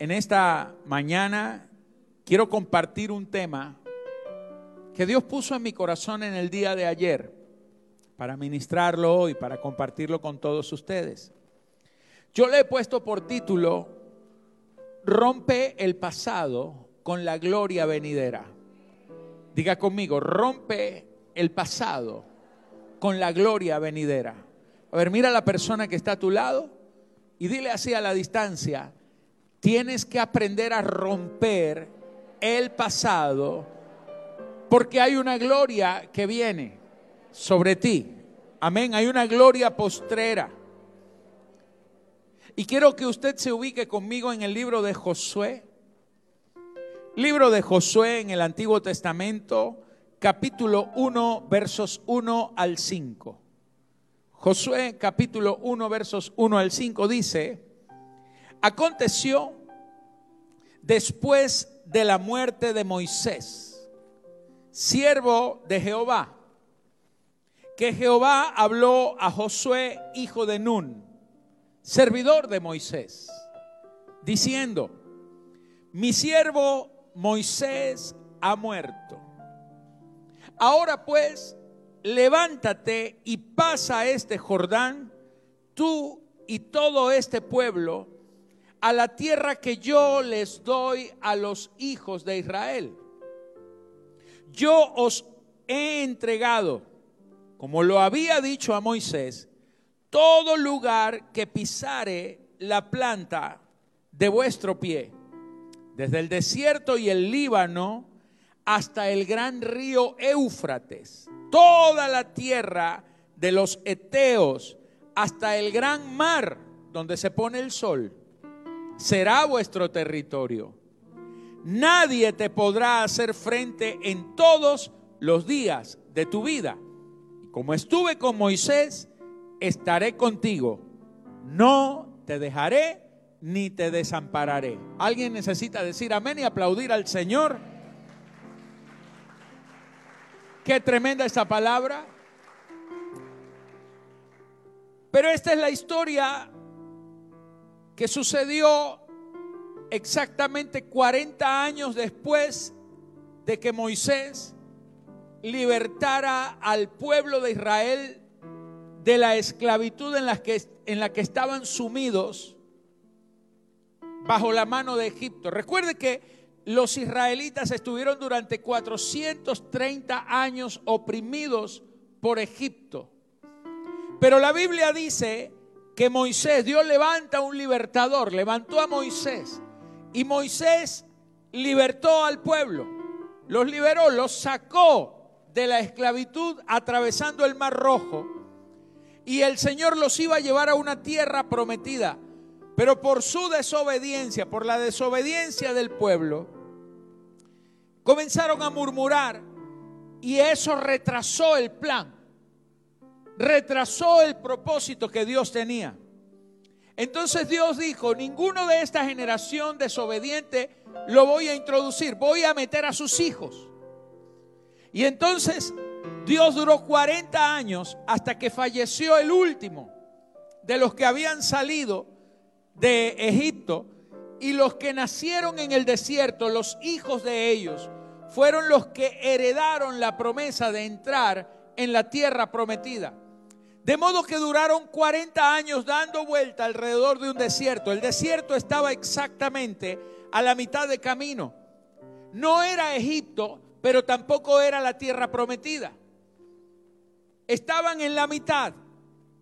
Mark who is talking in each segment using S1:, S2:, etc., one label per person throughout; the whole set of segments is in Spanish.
S1: en esta mañana quiero compartir un tema que Dios puso en mi corazón en el día de ayer para ministrarlo hoy, para compartirlo con todos ustedes. Yo le he puesto por título, Rompe el pasado con la gloria venidera. Diga conmigo, rompe el pasado con la gloria venidera. A ver, mira a la persona que está a tu lado y dile así a la distancia, tienes que aprender a romper el pasado porque hay una gloria que viene sobre ti. Amén, hay una gloria postrera. Y quiero que usted se ubique conmigo en el libro de Josué. Libro de Josué en el Antiguo Testamento, capítulo 1, versos 1 al 5. Josué capítulo 1, versos 1 al 5 dice, aconteció después de la muerte de Moisés, siervo de Jehová, que Jehová habló a Josué, hijo de Nun, servidor de Moisés, diciendo, mi siervo Moisés ha muerto. Ahora pues, levántate y pasa este Jordán, tú y todo este pueblo, a la tierra que yo les doy a los hijos de Israel. Yo os he entregado, como lo había dicho a Moisés, todo lugar que pisare la planta de vuestro pie, desde el desierto y el Líbano hasta el gran río Éufrates toda la tierra de los Eteos hasta el gran mar donde se pone el sol, será vuestro territorio. Nadie te podrá hacer frente en todos los días de tu vida. Como estuve con Moisés, estaré contigo. No te dejaré ni te desampararé. ¿Alguien necesita decir amén y aplaudir al Señor? Qué tremenda esta palabra. Pero esta es la historia que sucedió exactamente 40 años después de que Moisés libertara al pueblo de Israel de la esclavitud en la que, en la que estaban sumidos bajo la mano de Egipto. Recuerde que los israelitas estuvieron durante 430 años oprimidos por Egipto. Pero la Biblia dice que Moisés, Dios levanta un libertador, levantó a Moisés y Moisés libertó al pueblo, los liberó, los sacó de la esclavitud atravesando el mar rojo y el Señor los iba a llevar a una tierra prometida. Pero por su desobediencia, por la desobediencia del pueblo, comenzaron a murmurar y eso retrasó el plan, retrasó el propósito que Dios tenía. Entonces Dios dijo, ninguno de esta generación desobediente lo voy a introducir, voy a meter a sus hijos. Y entonces Dios duró 40 años hasta que falleció el último de los que habían salido de Egipto y los que nacieron en el desierto, los hijos de ellos, fueron los que heredaron la promesa de entrar en la tierra prometida. De modo que duraron 40 años dando vuelta alrededor de un desierto. El desierto estaba exactamente a la mitad de camino. No era Egipto, pero tampoco era la tierra prometida. Estaban en la mitad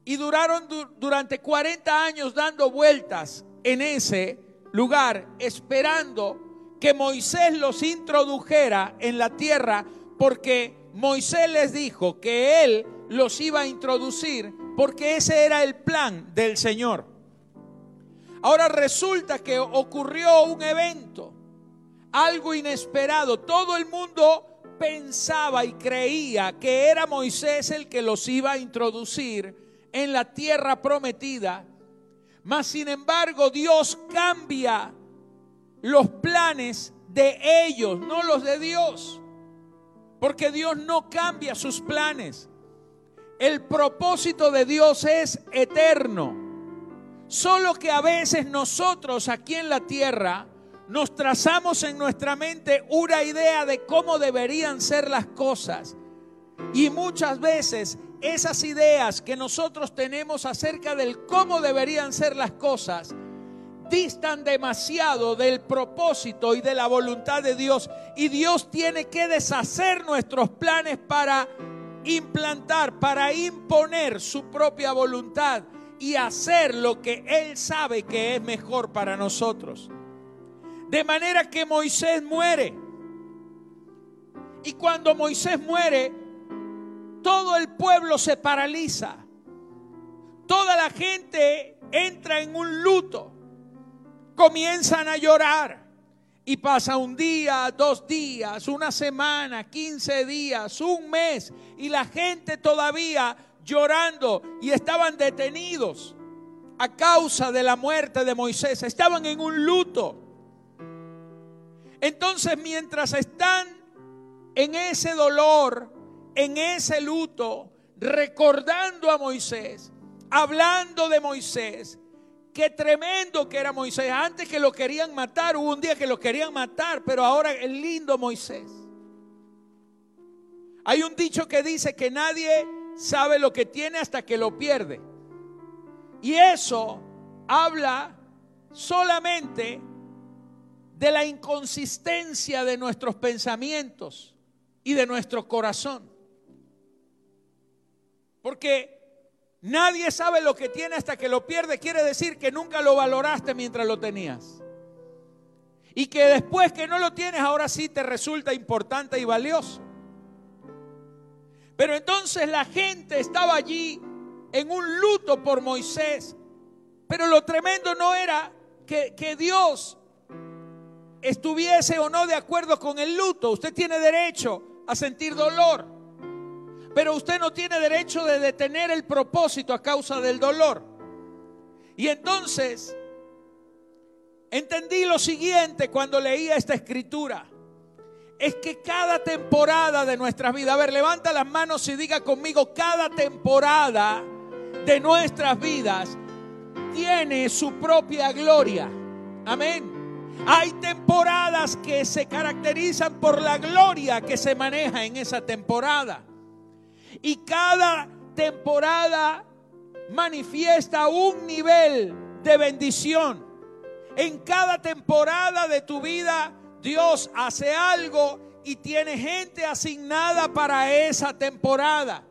S1: y duraron durante 40 años dando vueltas en ese lugar, esperando que Moisés los introdujera en la tierra, porque Moisés les dijo que él los iba a introducir, porque ese era el plan del Señor. Ahora resulta que ocurrió un evento, algo inesperado. Todo el mundo pensaba y creía que era Moisés el que los iba a introducir en la tierra prometida. Mas sin embargo Dios cambia los planes de ellos, no los de Dios. Porque Dios no cambia sus planes. El propósito de Dios es eterno. Solo que a veces nosotros aquí en la tierra nos trazamos en nuestra mente una idea de cómo deberían ser las cosas. Y muchas veces esas ideas que nosotros tenemos acerca del cómo deberían ser las cosas distan demasiado del propósito y de la voluntad de Dios. Y Dios tiene que deshacer nuestros planes para implantar, para imponer su propia voluntad y hacer lo que Él sabe que es mejor para nosotros. De manera que Moisés muere. Y cuando Moisés muere, todo el pueblo se paraliza. Toda la gente entra en un luto comienzan a llorar. Y pasa un día, dos días, una semana, quince días, un mes. Y la gente todavía llorando y estaban detenidos a causa de la muerte de Moisés. Estaban en un luto. Entonces mientras están en ese dolor, en ese luto, recordando a Moisés, hablando de Moisés, Qué tremendo que era Moisés. Antes que lo querían matar, hubo un día que lo querían matar, pero ahora el lindo Moisés. Hay un dicho que dice que nadie sabe lo que tiene hasta que lo pierde. Y eso habla solamente de la inconsistencia de nuestros pensamientos y de nuestro corazón. Porque Nadie sabe lo que tiene hasta que lo pierde. Quiere decir que nunca lo valoraste mientras lo tenías. Y que después que no lo tienes, ahora sí te resulta importante y valioso. Pero entonces la gente estaba allí en un luto por Moisés. Pero lo tremendo no era que, que Dios estuviese o no de acuerdo con el luto. Usted tiene derecho a sentir dolor. Pero usted no tiene derecho de detener el propósito a causa del dolor. Y entonces entendí lo siguiente cuando leía esta escritura. Es que cada temporada de nuestras vidas, a ver, levanta las manos y diga conmigo, cada temporada de nuestras vidas tiene su propia gloria. Amén. Hay temporadas que se caracterizan por la gloria que se maneja en esa temporada. Y cada temporada manifiesta un nivel de bendición. En cada temporada de tu vida Dios hace algo y tiene gente asignada para esa temporada.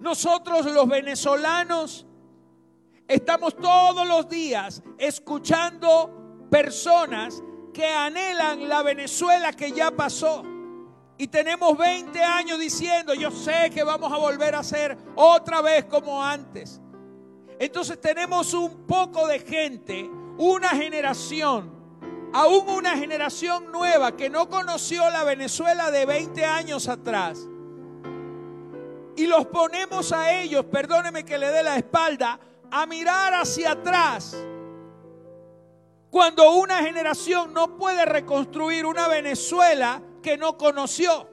S1: Nosotros los venezolanos estamos todos los días escuchando personas que anhelan la Venezuela que ya pasó. Y tenemos 20 años diciendo, yo sé que vamos a volver a ser otra vez como antes. Entonces tenemos un poco de gente, una generación, aún una generación nueva que no conoció la Venezuela de 20 años atrás. Y los ponemos a ellos, perdóneme que le dé la espalda, a mirar hacia atrás. Cuando una generación no puede reconstruir una Venezuela que no conoció.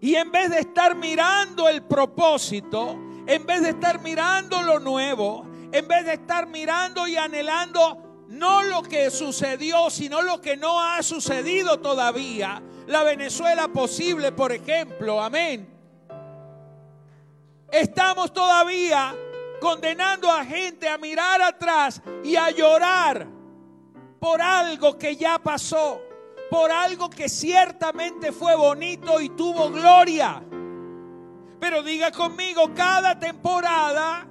S1: Y en vez de estar mirando el propósito, en vez de estar mirando lo nuevo, en vez de estar mirando y anhelando no lo que sucedió, sino lo que no ha sucedido todavía, la Venezuela posible, por ejemplo, amén. Estamos todavía condenando a gente a mirar atrás y a llorar por algo que ya pasó, por algo que ciertamente fue bonito y tuvo gloria. Pero diga conmigo, cada temporada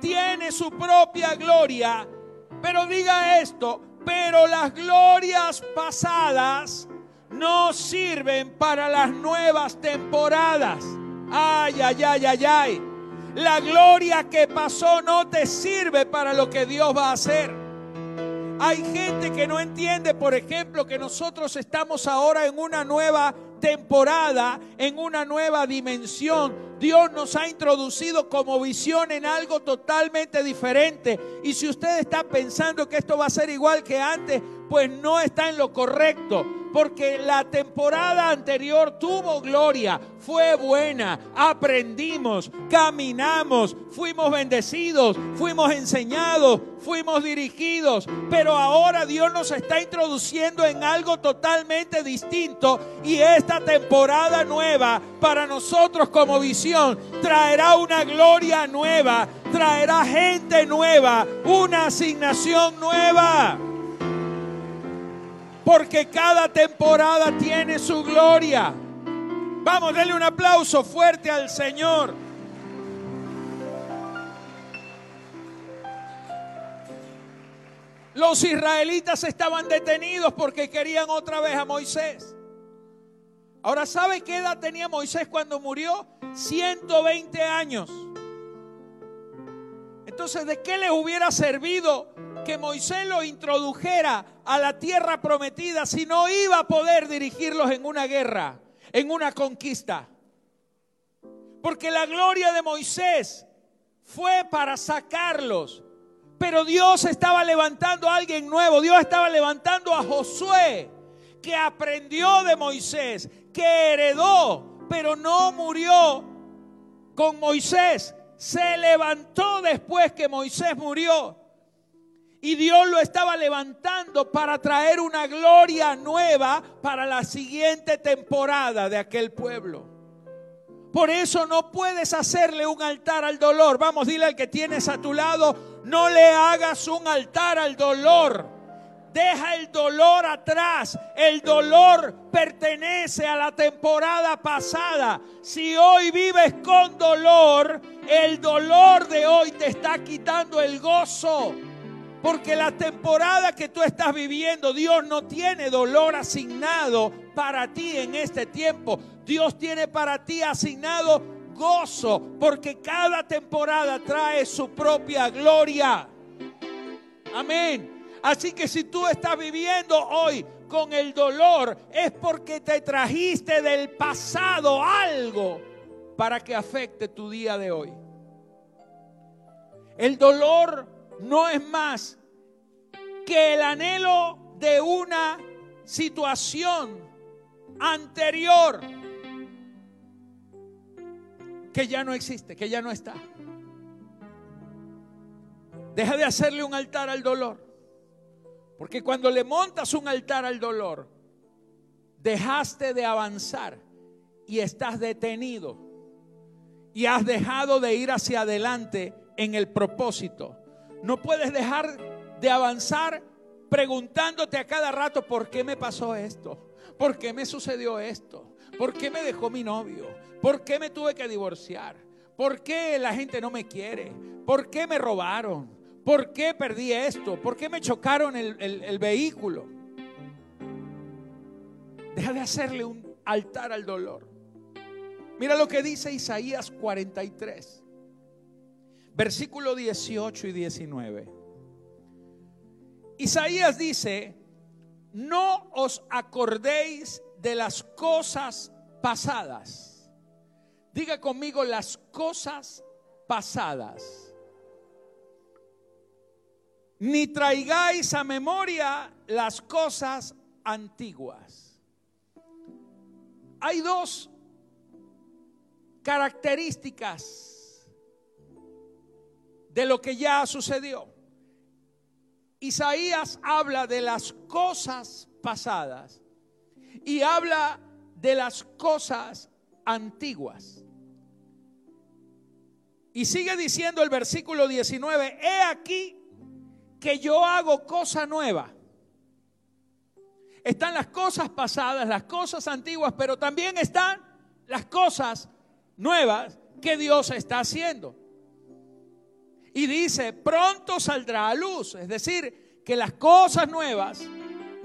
S1: tiene su propia gloria. Pero diga esto, pero las glorias pasadas no sirven para las nuevas temporadas. Ay, ay, ay, ay, ay. La gloria que pasó no te sirve para lo que Dios va a hacer. Hay gente que no entiende, por ejemplo, que nosotros estamos ahora en una nueva temporada, en una nueva dimensión. Dios nos ha introducido como visión en algo totalmente diferente. Y si usted está pensando que esto va a ser igual que antes, pues no está en lo correcto. Porque la temporada anterior tuvo gloria, fue buena, aprendimos, caminamos, fuimos bendecidos, fuimos enseñados, fuimos dirigidos, pero ahora Dios nos está introduciendo en algo totalmente distinto y esta temporada nueva para nosotros como visión traerá una gloria nueva, traerá gente nueva, una asignación nueva porque cada temporada tiene su gloria. Vamos, denle un aplauso fuerte al Señor. Los israelitas estaban detenidos porque querían otra vez a Moisés. Ahora, ¿sabe qué edad tenía Moisés cuando murió? 120 años. Entonces, ¿de qué les hubiera servido que Moisés lo introdujera a la tierra prometida si no iba a poder dirigirlos en una guerra, en una conquista. Porque la gloria de Moisés fue para sacarlos. Pero Dios estaba levantando a alguien nuevo. Dios estaba levantando a Josué, que aprendió de Moisés, que heredó, pero no murió con Moisés. Se levantó después que Moisés murió y Dios lo estaba levantando para traer una gloria nueva para la siguiente temporada de aquel pueblo. Por eso no puedes hacerle un altar al dolor. Vamos, dile al que tienes a tu lado, no le hagas un altar al dolor. Deja el dolor atrás. El dolor pertenece a la temporada pasada. Si hoy vives con dolor, el dolor de hoy te está quitando el gozo. Porque la temporada que tú estás viviendo, Dios no tiene dolor asignado para ti en este tiempo. Dios tiene para ti asignado gozo, porque cada temporada trae su propia gloria. Amén. Así que si tú estás viviendo hoy con el dolor, es porque te trajiste del pasado algo para que afecte tu día de hoy. El dolor no es más que el anhelo de una situación anterior que ya no existe, que ya no está. Deja de hacerle un altar al dolor. Porque cuando le montas un altar al dolor, dejaste de avanzar y estás detenido. Y has dejado de ir hacia adelante en el propósito. No puedes dejar de avanzar preguntándote a cada rato, ¿por qué me pasó esto? ¿Por qué me sucedió esto? ¿Por qué me dejó mi novio? ¿Por qué me tuve que divorciar? ¿Por qué la gente no me quiere? ¿Por qué me robaron? ¿Por qué perdí esto? ¿Por qué me chocaron el, el vehículo? Deja de hacerle un altar al dolor. Mira lo que dice Isaías 43, versículo 18 y 19. Isaías dice, no os acordéis de las cosas pasadas. Diga conmigo las cosas pasadas. Ni traigáis a memoria las cosas antiguas. Hay dos características de lo que ya sucedió. Isaías habla de las cosas pasadas y habla de las cosas antiguas. Y sigue diciendo el versículo 19, he aquí que yo hago cosa nueva. Están las cosas pasadas, las cosas antiguas, pero también están las cosas nuevas que Dios está haciendo. Y dice, pronto saldrá a luz. Es decir, que las cosas nuevas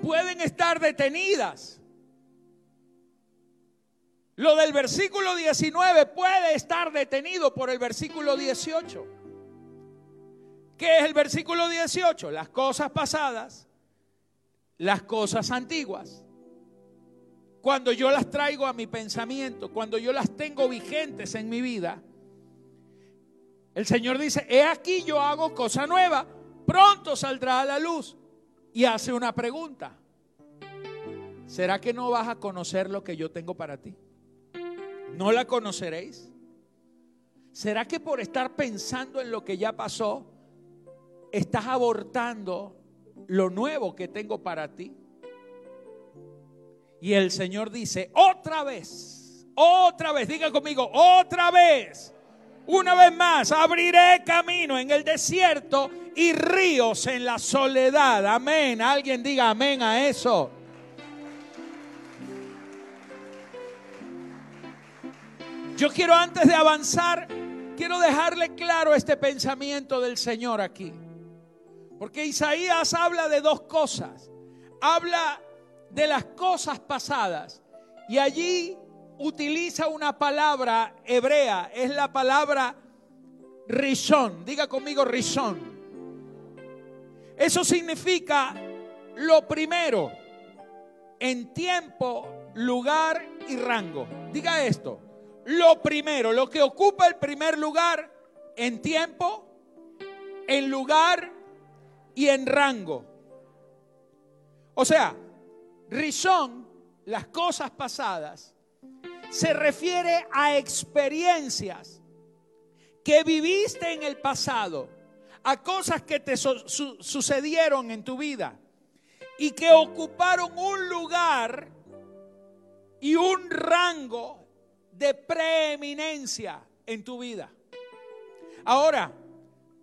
S1: pueden estar detenidas. Lo del versículo 19 puede estar detenido por el versículo 18. ¿Qué es el versículo 18? Las cosas pasadas, las cosas antiguas. Cuando yo las traigo a mi pensamiento, cuando yo las tengo vigentes en mi vida, el Señor dice, he aquí yo hago cosa nueva, pronto saldrá a la luz. Y hace una pregunta. ¿será que no vas a conocer lo que yo tengo para ti? ¿No la conoceréis? ¿Será que por estar pensando en lo que ya pasó, estás abortando lo nuevo que tengo para ti? Y el Señor dice, otra vez, otra vez, diga conmigo, otra vez, una vez más, abriré camino en el desierto y ríos en la soledad. Amén. Alguien diga amén a eso. Yo quiero antes de avanzar, quiero dejarle claro este pensamiento del Señor aquí. Porque Isaías habla de dos cosas. Habla de las cosas pasadas y allí utiliza una palabra hebrea, es la palabra rishon. Diga conmigo rishon. Eso significa lo primero en tiempo, lugar y rango. Diga esto lo primero, lo que ocupa el primer lugar en tiempo, en lugar y en rango. O sea, Rizón, las cosas pasadas, se refiere a experiencias que viviste en el pasado, a cosas que te sucedieron en tu vida y que ocuparon un lugar y un rango de preeminencia en tu vida. Ahora,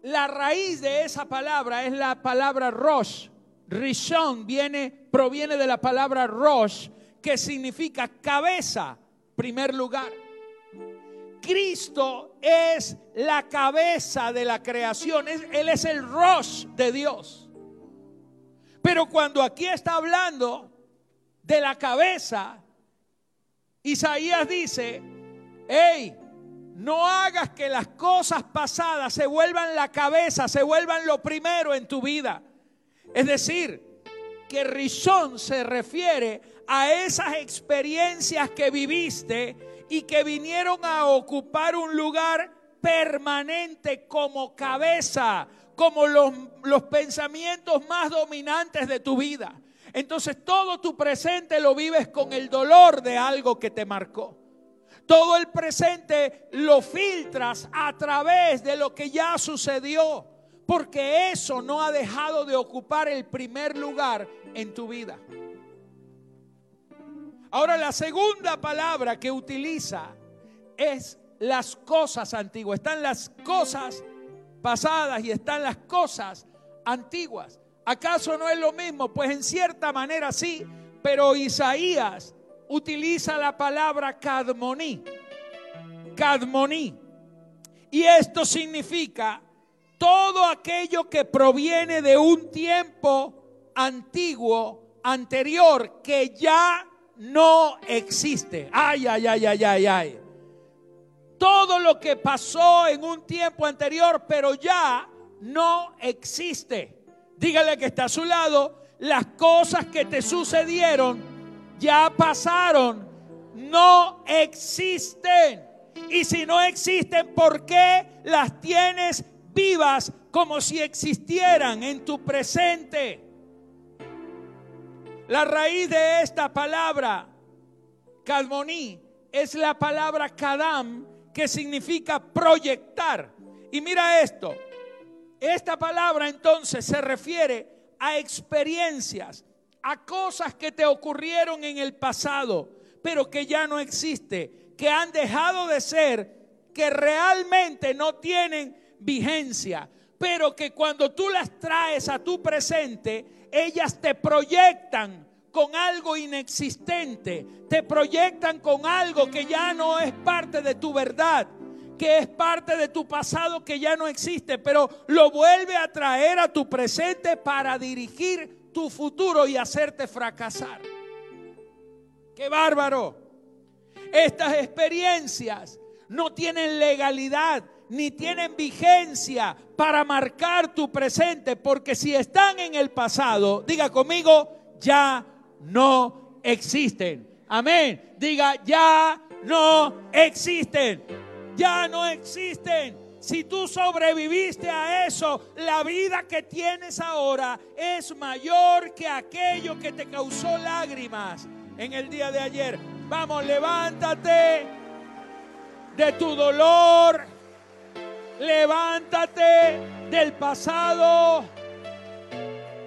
S1: la raíz de esa palabra es la palabra Rosh. Rishon viene, proviene de la palabra Rosh, que significa cabeza, primer lugar. Cristo es la cabeza de la creación, Él es el Rosh de Dios. Pero cuando aquí está hablando de la cabeza, Isaías dice, hey, no hagas que las cosas pasadas se vuelvan la cabeza, se vuelvan lo primero en tu vida. Es decir, que Rizón se refiere a esas experiencias que viviste y que vinieron a ocupar un lugar permanente como cabeza, como los, los pensamientos más dominantes de tu vida. Entonces todo tu presente lo vives con el dolor de algo que te marcó. Todo el presente lo filtras a través de lo que ya sucedió, porque eso no ha dejado de ocupar el primer lugar en tu vida. Ahora la segunda palabra que utiliza es las cosas antiguas. Están las cosas pasadas y están las cosas antiguas. ¿Acaso no es lo mismo? Pues en cierta manera sí, pero Isaías utiliza la palabra cadmoní. Cadmoní. Y esto significa todo aquello que proviene de un tiempo antiguo, anterior, que ya no existe. Ay, ay, ay, ay, ay, ay. Todo lo que pasó en un tiempo anterior, pero ya no existe dígale que está a su lado, las cosas que te sucedieron ya pasaron, no existen. Y si no existen, ¿por qué las tienes vivas como si existieran en tu presente? La raíz de esta palabra, Kadmoní, es la palabra Kadam, que significa proyectar. Y mira esto, esta palabra entonces se refiere a experiencias, a cosas que te ocurrieron en el pasado, pero que ya no existe, que han dejado de ser, que realmente no tienen vigencia, pero que cuando tú las traes a tu presente, ellas te proyectan con algo inexistente, te proyectan con algo que ya no es parte de tu verdad que es parte de tu pasado que ya no existe, pero lo vuelve a traer a tu presente para dirigir tu futuro y hacerte fracasar. ¡Qué bárbaro! Estas experiencias no tienen legalidad ni tienen vigencia para marcar tu presente, porque si están en el pasado, diga conmigo, ya no existen. Amén. Diga, ya no existen ya no existen. Si tú sobreviviste a eso, la vida que tienes ahora es mayor que aquello que te causó lágrimas, en el día de ayer. Vamos, levántate de tu dolor. Levántate del pasado.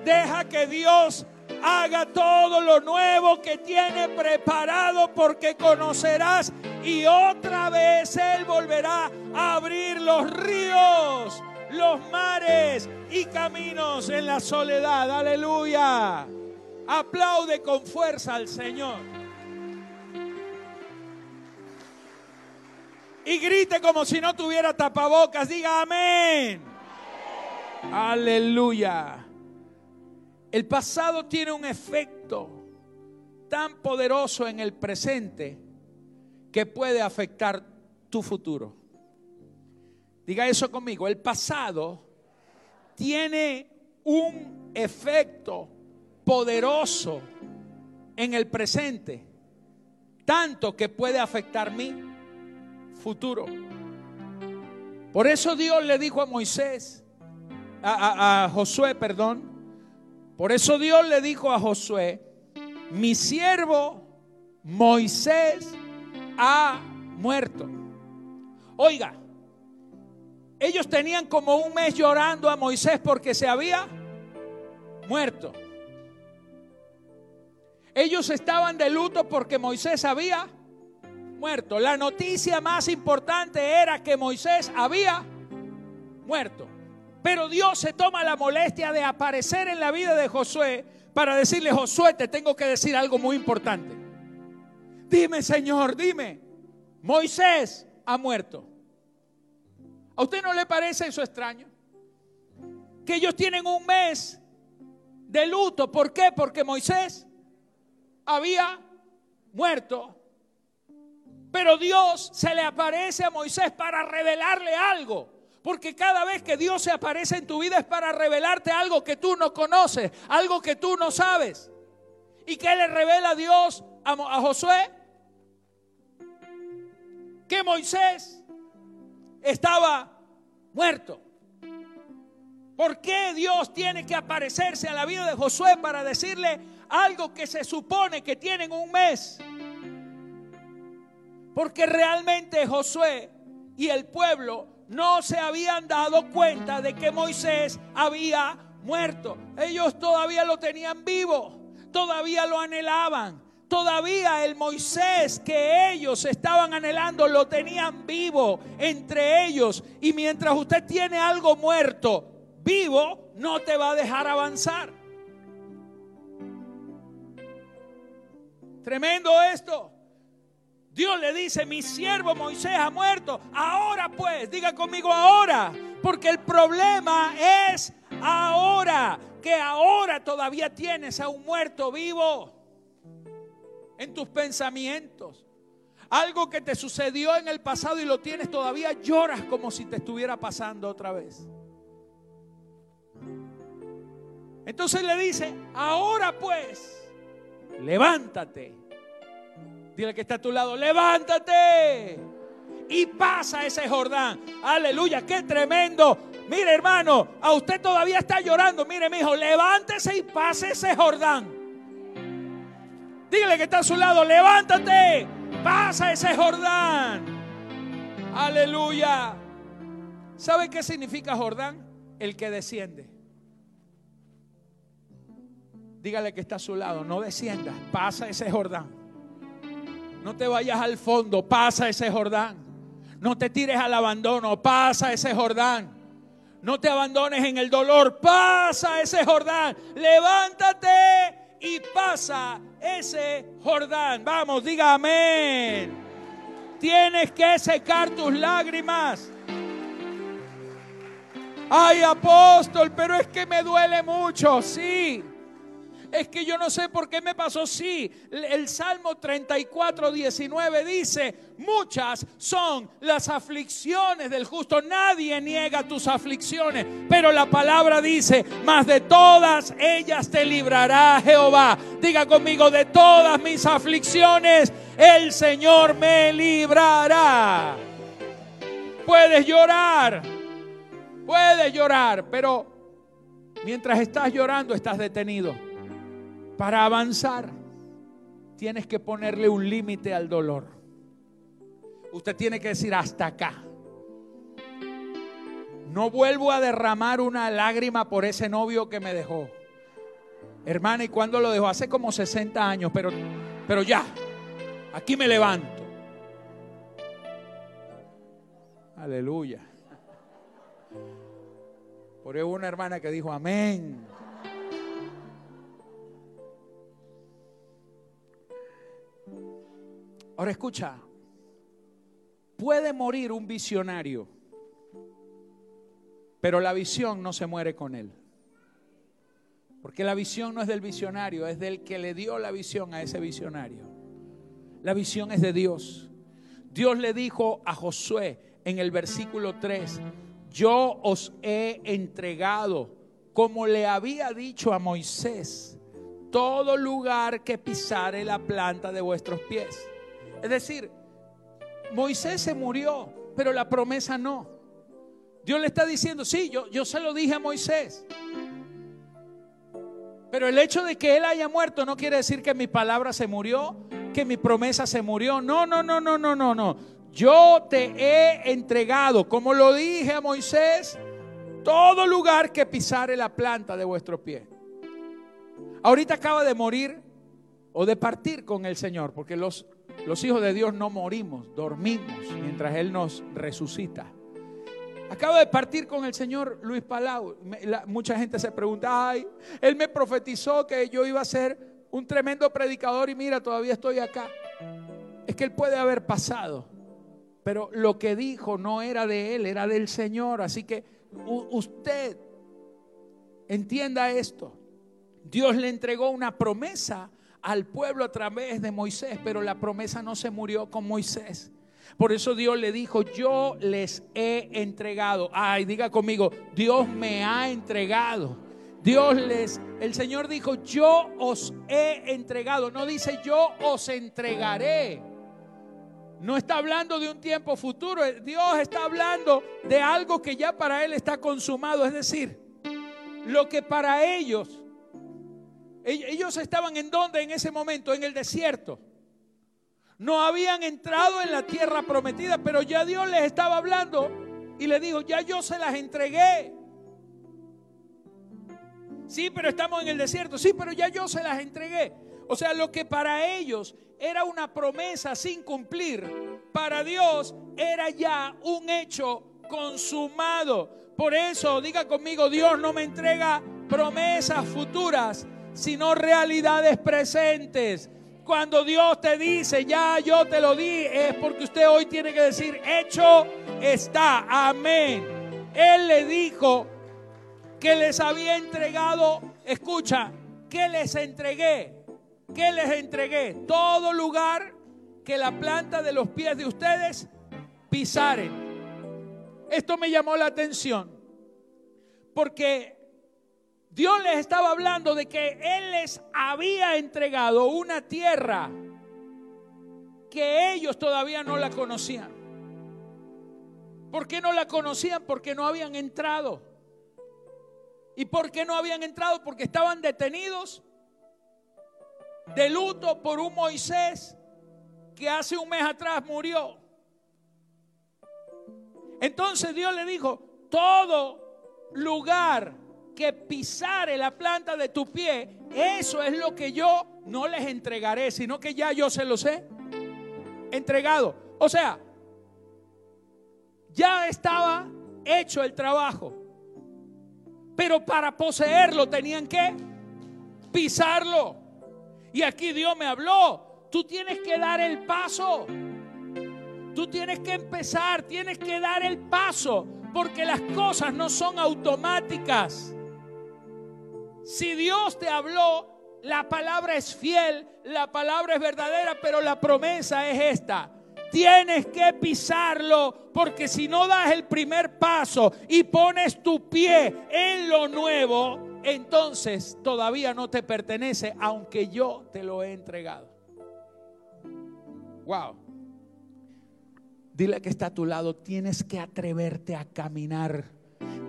S1: Deja que Dios haga todo lo nuevo que tiene preparado porque conocerás y otra vez Él volverá a abrir los ríos, los mares y caminos en la soledad. Aleluya. Aplaude con fuerza al Señor. Y grite como si no tuviera tapabocas. Diga amén. Aleluya. El pasado tiene un efecto tan poderoso en el presente que puede afectar tu futuro. Diga eso conmigo. El pasado tiene un efecto poderoso en el presente, tanto que puede afectar mi futuro. Por eso Dios le dijo a Moisés, a, Josué, perdón, por eso Dios le dijo a Josué, mi siervo Moisés ha muerto. Oiga, ellos tenían como un mes llorando a Moisés porque se había muerto. Ellos estaban de luto porque Moisés había muerto. La noticia más importante era que Moisés había muerto. Pero Dios se toma la molestia de aparecer en la vida de Josué para decirle, Josué, te tengo que decir algo muy importante. Dime, Señor, dime, Moisés ha muerto. ¿A usted no le parece eso extraño? Que ellos tienen un mes de luto. ¿Por qué? Porque Moisés había muerto. Pero Dios se le aparece a Moisés para revelarle algo. Porque cada vez que Dios se aparece en tu vida es para revelarte algo que tú no conoces, algo que tú no sabes. ¿Y qué le revela Dios a, a Josué? Que Moisés estaba muerto. ¿Por qué Dios tiene que aparecerse a la vida de Josué para decirle algo que se supone que tienen un mes? Porque realmente Josué y el pueblo no se habían dado cuenta de que Moisés había muerto. Ellos todavía lo tenían vivo, todavía lo anhelaban. Todavía el Moisés que ellos estaban anhelando lo tenían vivo entre ellos. Y mientras usted tiene algo muerto, vivo, no te va a dejar avanzar. Tremendo esto. Dios le dice, mi siervo Moisés ha muerto. Ahora pues, diga conmigo ahora. Porque el problema es ahora. Que ahora todavía tienes a un muerto vivo en tus pensamientos. Algo que te sucedió en el pasado y lo tienes todavía, lloras como si te estuviera pasando otra vez. Entonces le dice, ahora pues, levántate. Dile que está a tu lado, levántate. Y pasa ese Jordán. Aleluya, qué tremendo. Mire hermano, a usted todavía está llorando. Mire mi hijo, levántese y pase ese Jordán. Dígale que está a su lado, levántate, pasa ese Jordán. Aleluya. ¿Sabe qué significa Jordán? El que desciende. Dígale que está a su lado, no desciendas, pasa ese Jordán. No te vayas al fondo, pasa ese Jordán. No te tires al abandono, pasa ese Jordán. No te abandones en el dolor, pasa ese Jordán. Levántate y pasa ese Jordán. Vamos, diga amén. Tienes que secar tus lágrimas. Ay, apóstol, pero es que me duele mucho. Sí, es que yo no sé por qué me pasó. Sí, el Salmo 34, 19 dice, muchas son las aflicciones del justo. Nadie niega tus aflicciones, pero la palabra dice, más de todas ellas te librará Jehová. Diga conmigo, de todas mis aflicciones, el Señor me librará. Puedes llorar, puedes llorar, pero mientras estás llorando estás detenido para avanzar. tienes que ponerle un límite al dolor. Usted tiene que decir hasta acá. No vuelvo a derramar una lágrima por ese novio que me dejó. Hermana, ¿y cuándo lo dejó? Hace como 60 años, pero, pero ya, aquí me levanto. Aleluya. Por eso una hermana que dijo amén. Ahora escucha, puede morir un visionario, pero la visión no se muere con él. Porque la visión no es del visionario, es del que le dio la visión a ese visionario. La visión es de Dios. Dios le dijo a Josué en el versículo 3, yo os he entregado, como le había dicho a Moisés, todo lugar que pisare la planta de vuestros pies. Es decir, Moisés se murió, pero la promesa no. Dios le está diciendo, sí, yo, yo se lo dije a Moisés. Pero el hecho de que él haya muerto no quiere decir que mi palabra se murió, que mi promesa se murió. No, no, no, no, no, no, no. Yo te he entregado, como lo dije a Moisés, todo lugar que pisare la planta de vuestro pie. Ahorita acaba de morir o de partir con el Señor, porque los, los hijos de Dios no morimos, dormimos mientras Él nos resucita. Acaba de partir con el Señor Luis Palau. mucha gente se pregunta, ay, Él me profetizó que yo iba a ser un tremendo predicador y mira, todavía estoy acá. Es que Él puede haber pasado, pero lo que dijo no era de Él, era del Señor. Así que usted entienda esto. Dios le entregó una promesa al pueblo a través de Moisés, pero la promesa no se murió con Moisés. Por eso Dios le dijo, yo les he entregado. Ay, diga conmigo, Dios me ha entregado. Dios les, el Señor dijo, yo os he entregado. No dice, yo os entregaré. No está hablando de un tiempo futuro. Dios está hablando de algo que ya para Él está consumado. Es decir, lo que para ellos, ellos estaban en donde en ese momento, en el desierto no habían entrado en la tierra prometida, pero ya Dios les estaba hablando y le dijo, ya yo se las entregué. Sí, pero estamos en el desierto. Sí, pero ya yo se las entregué. O sea, lo que para ellos era una promesa sin cumplir, para Dios era ya un hecho consumado. Por eso, diga conmigo, Dios no me entrega promesas futuras, sino realidades presentes. Cuando Dios te dice, ya yo te lo di, es porque usted hoy tiene que decir, hecho está. Amén. Él le dijo que les había entregado, escucha, que les entregué, que les entregué todo lugar que la planta de los pies de ustedes pisaren. Esto me llamó la atención porque Dios les estaba hablando de que Él les había entregado una tierra que ellos todavía no la conocían. ¿Por qué no la conocían? Porque no habían entrado. ¿Y por qué no habían entrado? Porque estaban detenidos de luto por un Moisés que hace un mes atrás murió. Entonces Dios le dijo, todo lugar que pisare la planta de tu pie, eso es lo que yo no les entregaré, sino que ya yo se los he entregado. O sea, ya estaba hecho el trabajo, pero para poseerlo tenían que pisarlo. Y aquí Dios me habló, tú tienes que dar el paso. Tú tienes que empezar, tienes que dar el paso, porque las cosas no son automáticas. Si Dios te habló, la palabra es fiel, la palabra es verdadera, pero la promesa es esta. Tienes que pisarlo porque si no das el primer paso y pones tu pie en lo nuevo, entonces todavía no te pertenece, aunque yo te lo he entregado. Wow. Dile que está a tu lado, tienes que atreverte a caminar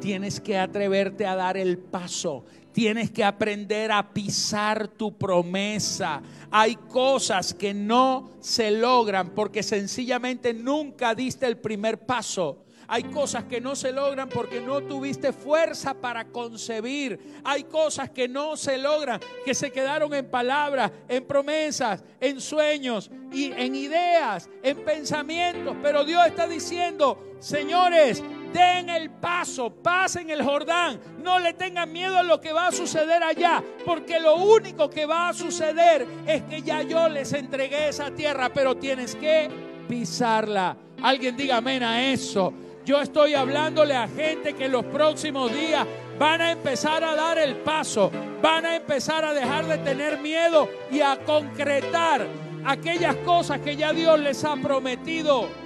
S1: tienes que atreverte a dar el paso. Tienes que aprender a pisar tu promesa. Hay cosas que no se logran porque sencillamente nunca diste el primer paso. Hay cosas que no se logran porque no tuviste fuerza para concebir. Hay cosas que no se logran, que se quedaron en palabras, en promesas, en sueños y en ideas, en pensamientos. Pero Dios está diciendo, señores, den el paso, pasen el Jordán, no le tengan miedo a lo que va a suceder allá, porque lo único que va a suceder es que ya yo les entregué esa tierra, pero tienes que pisarla. Alguien diga amén a eso. Yo estoy hablándole a gente que en los próximos días van a empezar a dar el paso, van a empezar a dejar de tener miedo y a concretar aquellas cosas que ya Dios les ha prometido.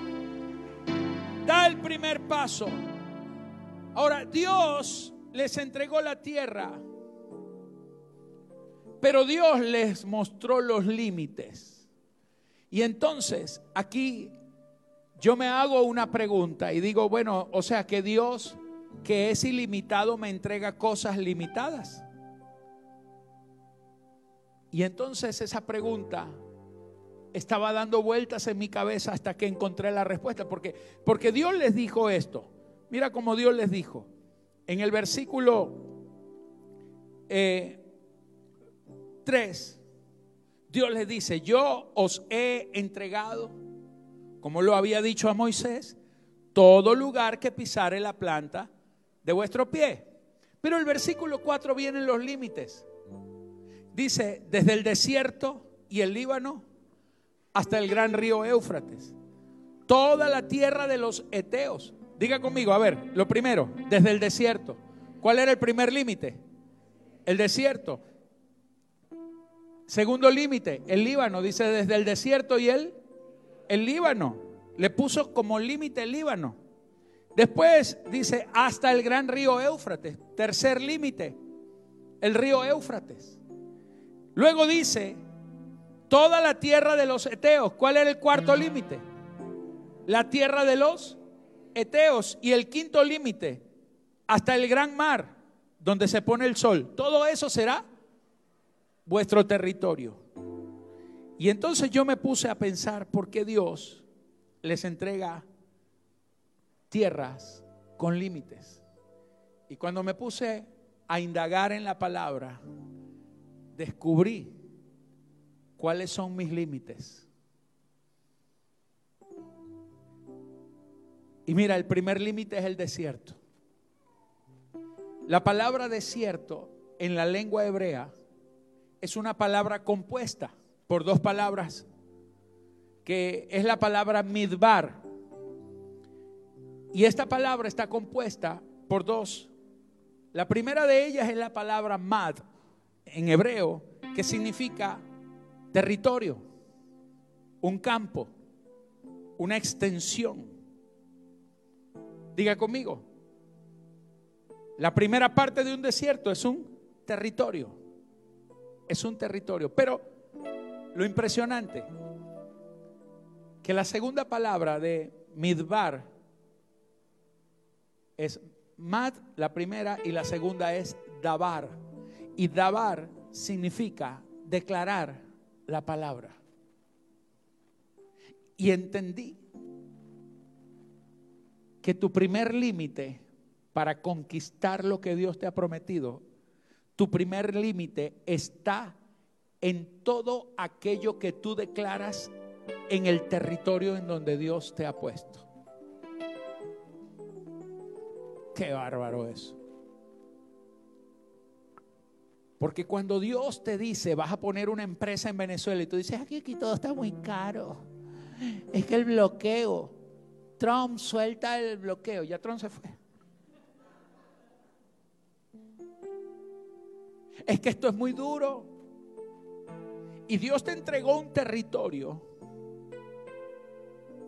S1: Da el primer paso. Ahora, Dios les entregó la tierra, pero Dios les mostró los límites. Y entonces aquí yo me hago una pregunta y digo, bueno, o sea que Dios, que es ilimitado, me entrega cosas limitadas. Y entonces esa pregunta estaba dando vueltas en mi cabeza hasta que encontré la respuesta, porque, porque Dios les dijo esto. Mira cómo Dios les dijo. En el versículo 3, eh, Dios les dice, yo os he entregado como lo había dicho a Moisés, todo lugar que pisare la planta de vuestro pie. Pero el versículo 4 vienen los límites. Dice, desde el desierto y el Líbano hasta el gran río Éufrates. Toda la tierra de los Eteos. Diga conmigo, a ver, lo primero, desde el desierto. ¿Cuál era el primer límite? El desierto. Segundo límite, el Líbano. Dice desde el desierto y el el Líbano. Le puso como límite el Líbano. Después dice hasta el gran río Éufrates. Tercer límite, el río Éufrates. Luego dice toda la tierra de los Eteos. ¿Cuál era el cuarto límite? La tierra de los Eteos. Y el quinto límite, hasta el gran mar, donde se pone el sol. Todo eso será vuestro territorio. Y entonces yo me puse a pensar por qué Dios les entrega tierras con límites. Y cuando me puse a indagar en la palabra, descubrí cuáles son mis límites. Y mira, el primer límite es el desierto. La palabra desierto en la lengua hebrea es una palabra compuesta por dos palabras, que es la palabra midbar. Y esta palabra está compuesta por dos. La primera de ellas es la palabra mad en hebreo, que significa territorio, un campo, una extensión. Diga conmigo, la primera parte de un desierto es un territorio, es un territorio, pero lo impresionante, que la segunda palabra de midbar es mad, la primera, y la segunda es dabar. Y dabar significa declarar la palabra. Y entendí que tu primer límite para conquistar lo que Dios te ha prometido, tu primer límite está en todo aquello que tú declaras en el territorio en donde Dios te ha puesto. Qué bárbaro eso. Porque cuando Dios te dice, vas a poner una empresa en Venezuela y tú dices, aquí, aquí todo está muy caro. Es que el bloqueo, Trump suelta el bloqueo, ya Trump se fue. Es que esto es muy duro. Y Dios te entregó un territorio,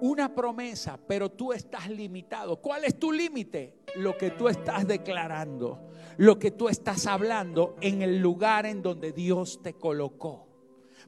S1: una promesa, pero tú estás limitado. ¿Cuál es tu límite? Lo que tú estás declarando, lo que tú estás hablando en el lugar en donde Dios te colocó.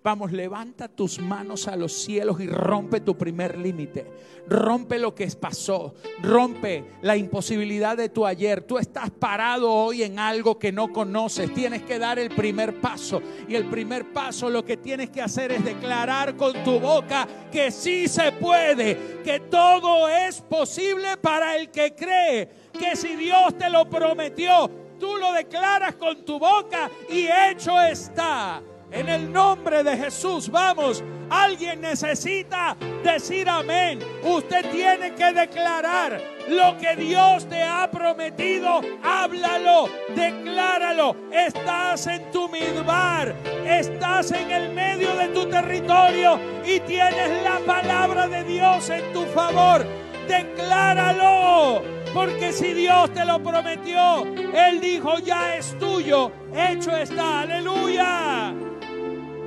S1: Vamos, levanta tus manos a los cielos y rompe tu primer límite. Rompe lo que pasó. Rompe la imposibilidad de tu ayer. Tú estás parado hoy en algo que no conoces. Tienes que dar el primer paso. Y el primer paso lo que tienes que hacer es declarar con tu boca que sí se puede. Que todo es posible para el que cree. Que si Dios te lo prometió, tú lo declaras con tu boca y hecho está. En el nombre de Jesús, vamos. Alguien necesita decir amén. Usted tiene que declarar lo que Dios te ha prometido. Háblalo, decláralo. Estás en tu midbar, estás en el medio de tu territorio y tienes la palabra de Dios en tu favor. Decláralo, porque si Dios te lo prometió, Él dijo, ya es tuyo, hecho está. Aleluya.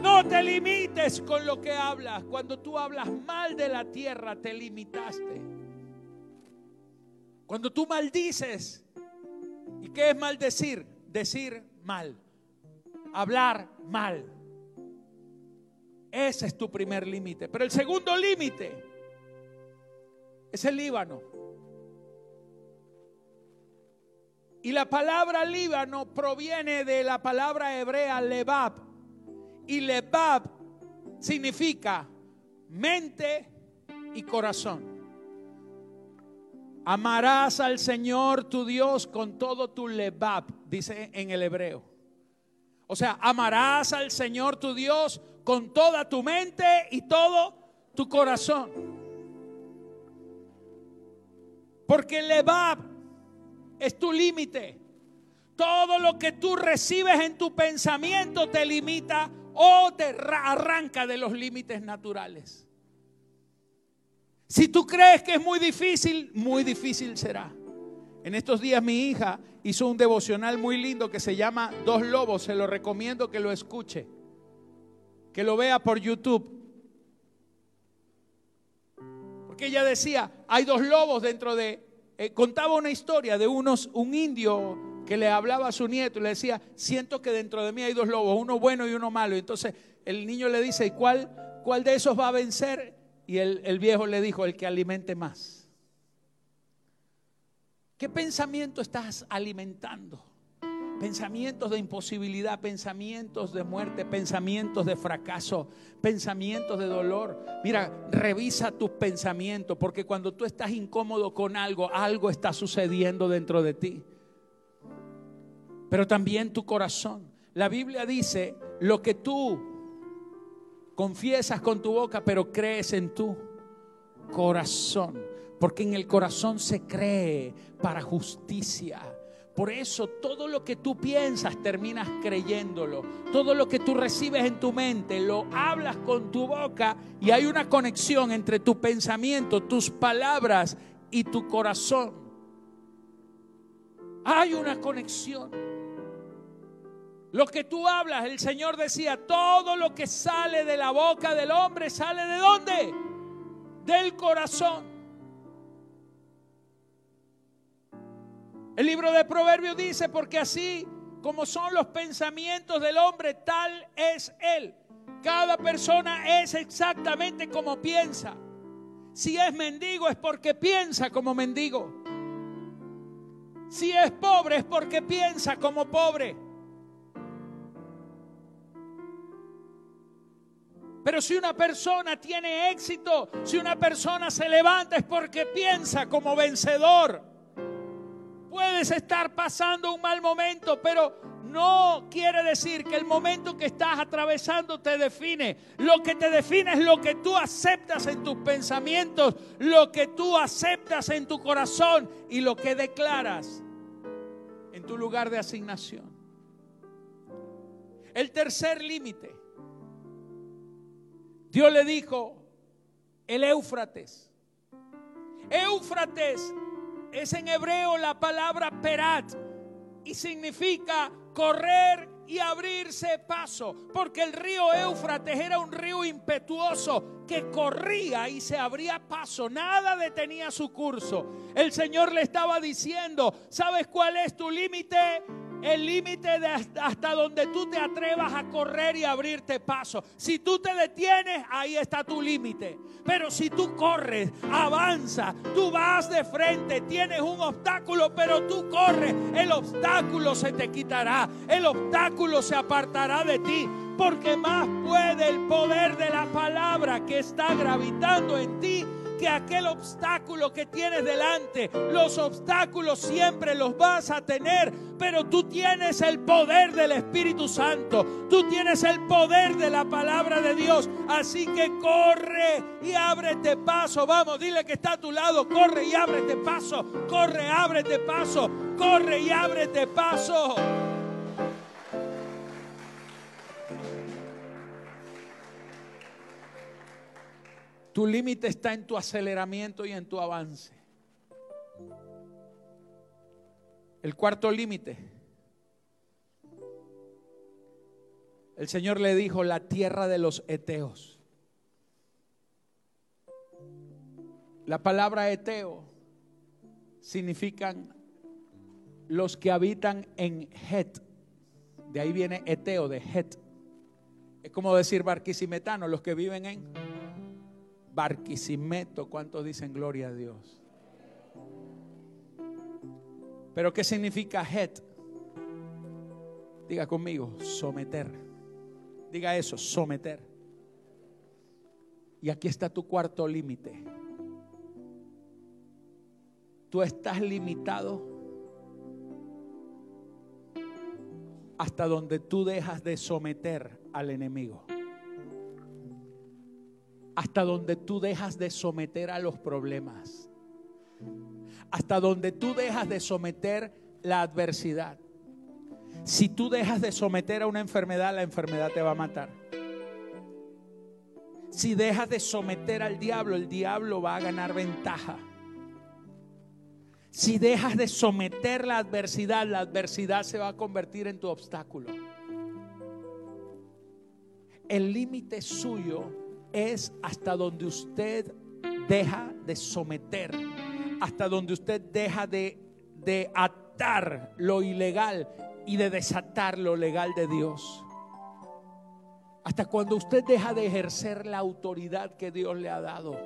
S1: No te limites con lo que hablas. Cuando tú hablas mal de la tierra, te limitaste. Cuando tú maldices, ¿y qué es maldecir? Decir mal, hablar mal. Ese es tu primer límite. Pero el segundo límite es el Líbano. Y la palabra Líbano proviene de la palabra hebrea Lebab, y Lebab significa mente y corazón. Amarás al Señor tu Dios con todo tu lebab, dice en el hebreo. O sea, amarás al Señor tu Dios con toda tu mente y todo tu corazón. Porque lebab es tu límite. Todo lo que tú recibes en tu pensamiento te limita o te arranca de los límites naturales. Si tú crees que es muy difícil, muy difícil será. En estos días mi hija hizo un devocional muy lindo que se llama Dos Lobos. Se lo recomiendo que lo escuche, que lo vea por YouTube. Porque ella decía, hay dos lobos dentro de... Eh, contaba una historia de unos, un indio que le hablaba a su nieto y le decía, siento que dentro de mí hay dos lobos, uno bueno y uno malo. Entonces el niño le dice, ¿y cuál, cuál de esos va a vencer? Y el, el viejo le dijo, el que alimente más. ¿Qué pensamiento estás alimentando? Pensamientos de imposibilidad, pensamientos de muerte, pensamientos de fracaso, pensamientos de dolor. Mira, revisa tus pensamientos, porque cuando tú estás incómodo con algo, algo está sucediendo dentro de ti pero también tu corazón. La Biblia dice, lo que tú confiesas con tu boca, pero crees en tu corazón. Porque en el corazón se cree para justicia. Por eso todo lo que tú piensas terminas creyéndolo. Todo lo que tú recibes en tu mente lo hablas con tu boca y hay una conexión entre tu pensamiento, tus palabras y tu corazón. Hay una conexión. Lo que tú hablas, el Señor decía, todo lo que sale de la boca del hombre sale de dónde? Del corazón. El libro de Proverbios dice, porque así como son los pensamientos del hombre, tal es él. Cada persona es exactamente como piensa. Si es mendigo es porque piensa como mendigo. Si es pobre es porque piensa como pobre. Pero si una persona tiene éxito, si una persona se levanta es porque piensa como vencedor. Puedes estar pasando un mal momento, pero no quiere decir que el momento que estás atravesando te define. Lo que te define es lo que tú aceptas en tus pensamientos, lo que tú aceptas en tu corazón y lo que declaras en tu lugar de asignación. El tercer límite Dios le dijo, el Éufrates. Éufrates es en hebreo la palabra perat y significa correr y abrirse paso, porque el río Éufrates era un río impetuoso que corría y se abría paso, nada detenía su curso. El Señor le estaba diciendo, ¿sabes cuál es tu límite? El límite de hasta donde tú te atrevas a correr y abrirte paso. Si tú te detienes, ahí está tu límite. Pero si tú corres, avanza, tú vas de frente, tienes un obstáculo, pero tú corres, el obstáculo se te quitará, el obstáculo se apartará de ti porque más puede el poder de la palabra que está gravitando en ti que aquel obstáculo que tienes delante. Los obstáculos siempre los vas a tener, pero tú tienes el poder del Espíritu Santo. Tú tienes el poder de la palabra de Dios. Así que corre y ábrete paso. Vamos, dile que está a tu lado. Corre y ábrete paso. Corre, ábrete paso. Corre y ábrete paso. Tu límite está en tu aceleramiento y en tu avance. El cuarto límite. El Señor le dijo la tierra de los eteos. La palabra eteo significan los que habitan en Het. De ahí viene eteo, de Het. Es como decir barquisimetano, los que viven en Barquisimeto, ¿cuántos dicen gloria a Dios? Pero ¿qué significa het? Diga conmigo, someter. Diga eso, someter. Y aquí está tu cuarto límite. Tú estás limitado hasta donde tú dejas de someter al enemigo hasta donde tú dejas de someter a los problemas, hasta donde tú dejas de someter la adversidad. Si tú dejas de someter a una enfermedad, la enfermedad te va a matar. Si dejas de someter al diablo, el diablo va a ganar ventaja. Si dejas de someter la adversidad, la adversidad se va a convertir en tu obstáculo. El límite suyo es hasta donde usted deja de someter, hasta donde usted deja de, de atar lo ilegal y de desatar lo legal de Dios. Hasta cuando usted deja de ejercer la autoridad que Dios le ha dado.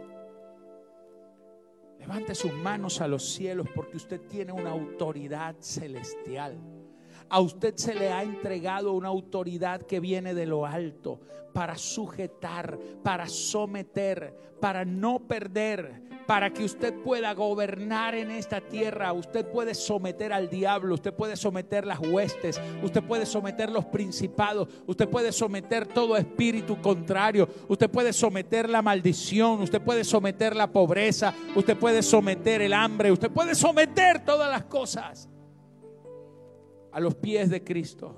S1: Levante sus manos a los cielos porque usted tiene una autoridad celestial. A usted se le ha entregado una autoridad que viene de lo alto para sujetar, para someter, para no perder, para que usted pueda gobernar en esta tierra. Usted puede someter al diablo, usted puede someter las huestes, usted puede someter los principados, usted puede someter todo espíritu contrario, usted puede someter la maldición, usted puede someter la pobreza, usted puede someter el hambre, usted puede someter todas las cosas a los pies de Cristo.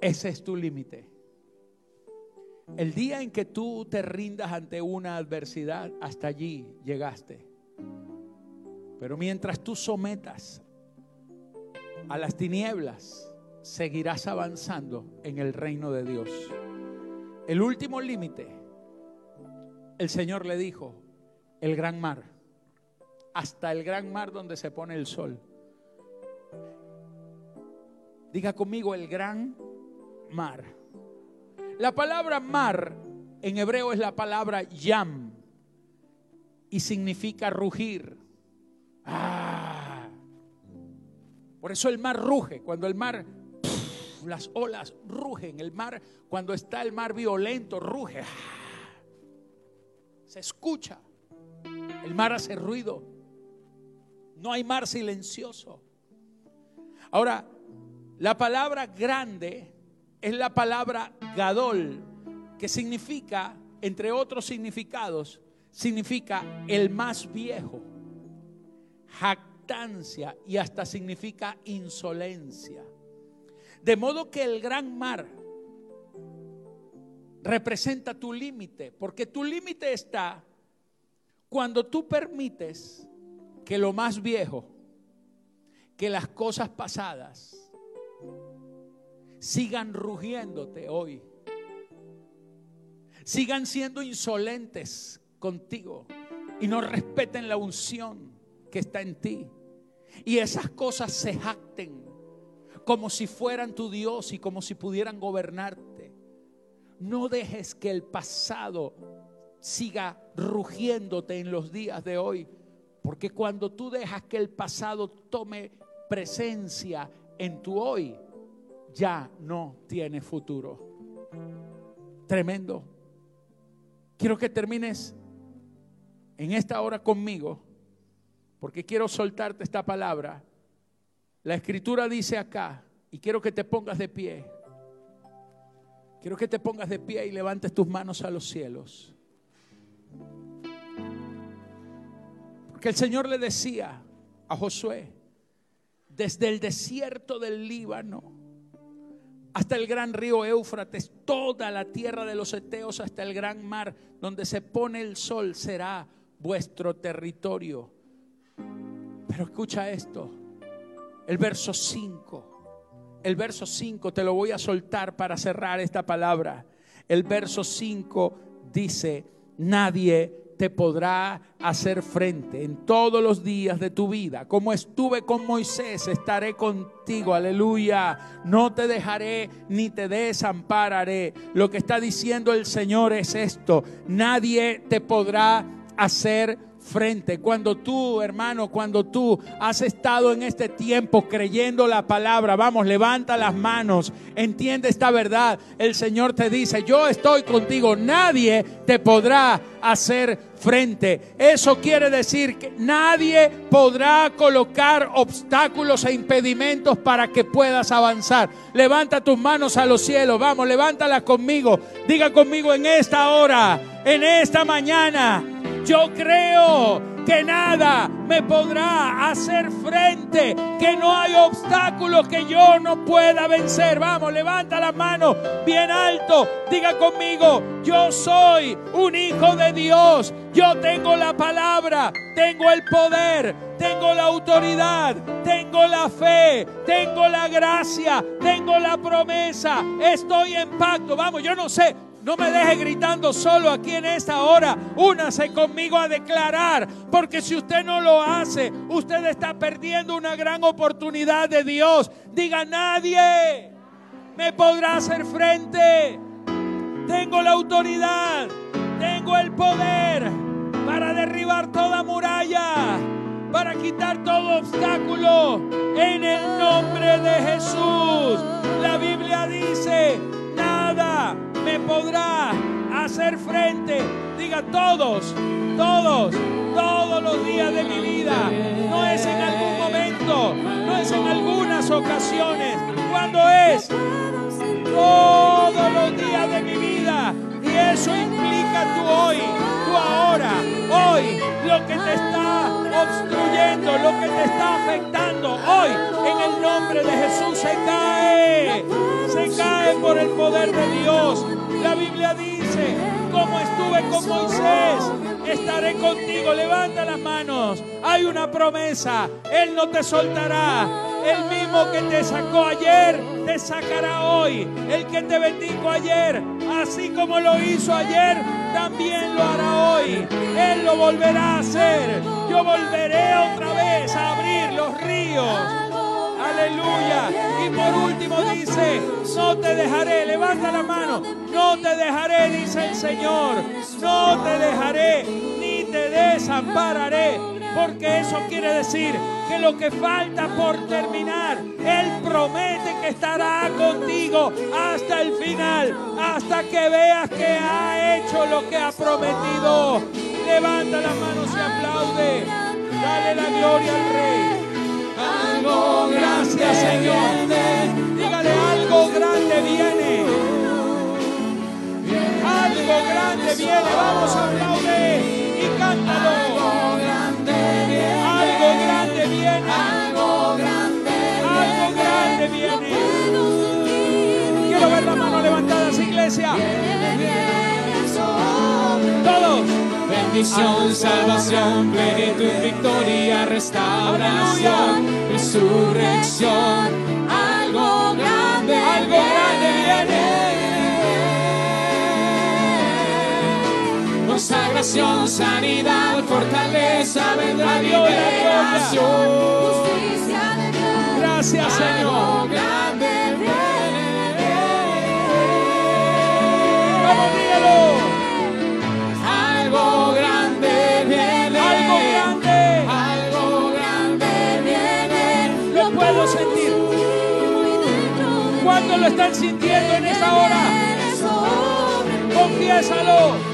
S1: Ese es tu límite. El día en que tú te rindas ante una adversidad, hasta allí llegaste. Pero mientras tú sometas a las tinieblas, seguirás avanzando en el reino de Dios. El último límite, el Señor le dijo, el gran mar, hasta el gran mar donde se pone el sol. Diga conmigo el gran mar. La palabra mar en hebreo es la palabra yam y significa rugir. Ah. Por eso el mar ruge. Cuando el mar, las olas rugen. El mar, cuando está el mar violento, ruge. Se escucha. El mar hace ruido. No hay mar silencioso. Ahora, la palabra grande es la palabra gadol, que significa, entre otros significados, significa el más viejo, jactancia y hasta significa insolencia. De modo que el gran mar representa tu límite, porque tu límite está cuando tú permites que lo más viejo, que las cosas pasadas, sigan rugiéndote hoy. Sigan siendo insolentes contigo y no respeten la unción que está en ti. y esas cosas se jacten como si fueran tu Dios y como si pudieran gobernarte. No dejes que el pasado siga rugiéndote en los días de hoy, porque cuando tú dejas que el pasado tome presencia en tu hoy, ya no tiene futuro. Tremendo. Quiero que termines en esta hora conmigo, porque quiero soltarte esta palabra. La escritura dice acá, y quiero que te pongas de pie. Quiero que te pongas de pie y levantes tus manos a los cielos. Porque el Señor le decía a Josué, desde el desierto del Líbano hasta el gran río Éufrates, toda la tierra de los Eteos hasta el gran mar, donde se pone el sol, será vuestro territorio. Pero escucha esto, el verso 5, el verso 5 te lo voy a soltar para cerrar esta palabra. El verso 5 dice, nadie te podrá hacer frente en todos los días de tu vida. Como estuve con Moisés, estaré contigo. Aleluya. No te dejaré ni te desampararé. Lo que está diciendo el Señor es esto. Nadie te podrá hacer frente frente. Cuando tú, hermano, cuando tú has estado en este tiempo creyendo la palabra, vamos, levanta las manos, entiende esta verdad. El Señor te dice, yo estoy contigo, nadie te podrá hacer frente. Eso quiere decir que nadie podrá colocar obstáculos e impedimentos para que puedas avanzar. Levanta tus manos a los cielos, vamos, levántalas conmigo. Diga conmigo en esta hora, en esta mañana yo creo que nada me podrá hacer frente, que no hay obstáculos que yo no pueda vencer. Vamos, levanta la mano bien alto, diga conmigo, yo soy un hijo de Dios, yo tengo la palabra, tengo el poder, tengo la autoridad, tengo la fe, tengo la gracia, tengo la promesa, estoy en pacto. Vamos, yo no sé no me deje gritando solo aquí en esta hora. Únase conmigo a declarar. Porque si usted no lo hace, usted está perdiendo una gran oportunidad de Dios. Diga, nadie me podrá hacer frente. Tengo la autoridad. Tengo el poder para derribar toda muralla. Para quitar todo obstáculo. En el nombre de Jesús. La Biblia dice, nada me podrá hacer frente. Diga todos, todos, todos los días de mi vida. No es en algún momento, no es en algunas ocasiones. Cuando es todos los días de mi vida. Y eso implica tu hoy, tu ahora, hoy, lo que te está obstruyendo, lo que te está afectando. Hoy, en el nombre de Jesús, se cae, se cae por el poder de Dios. La Biblia dice, como estuve con Moisés, estaré contigo. Levanta las manos. Hay una promesa. Él no te soltará. El mismo que te sacó ayer, te sacará hoy. El que te bendijo ayer, así como lo hizo ayer, también lo hará hoy. Él lo volverá a hacer. Yo volveré otra vez a abrir los ríos Aleluya. Y por último dice, no te dejaré, levanta la mano, no te dejaré, dice el Señor, no te dejaré ni te desampararé, porque eso quiere decir que lo que falta por terminar, Él promete que estará contigo hasta el final, hasta que veas que ha hecho lo que ha prometido. Levanta las manos y aplaude. Dale la gloria al Rey. Algo gracias Señor. Dígale algo grande viene. Algo grande viene. Vamos a aplaudir y cántalo. iglesia. Todos.
S2: Bendición, salvación, plenitud, victoria, restauración, resurrección. Algo grande,
S1: algo grande viene.
S2: Consagración, sanidad, fortaleza, vendrá liberación. Justicia de Dios.
S3: Gracias, Señor.
S2: Algo grande Algo grande viene.
S3: Algo grande.
S2: Algo grande viene.
S3: Lo puedo sentir. ¿Cuándo lo están sintiendo en esta hora? Confiésalo.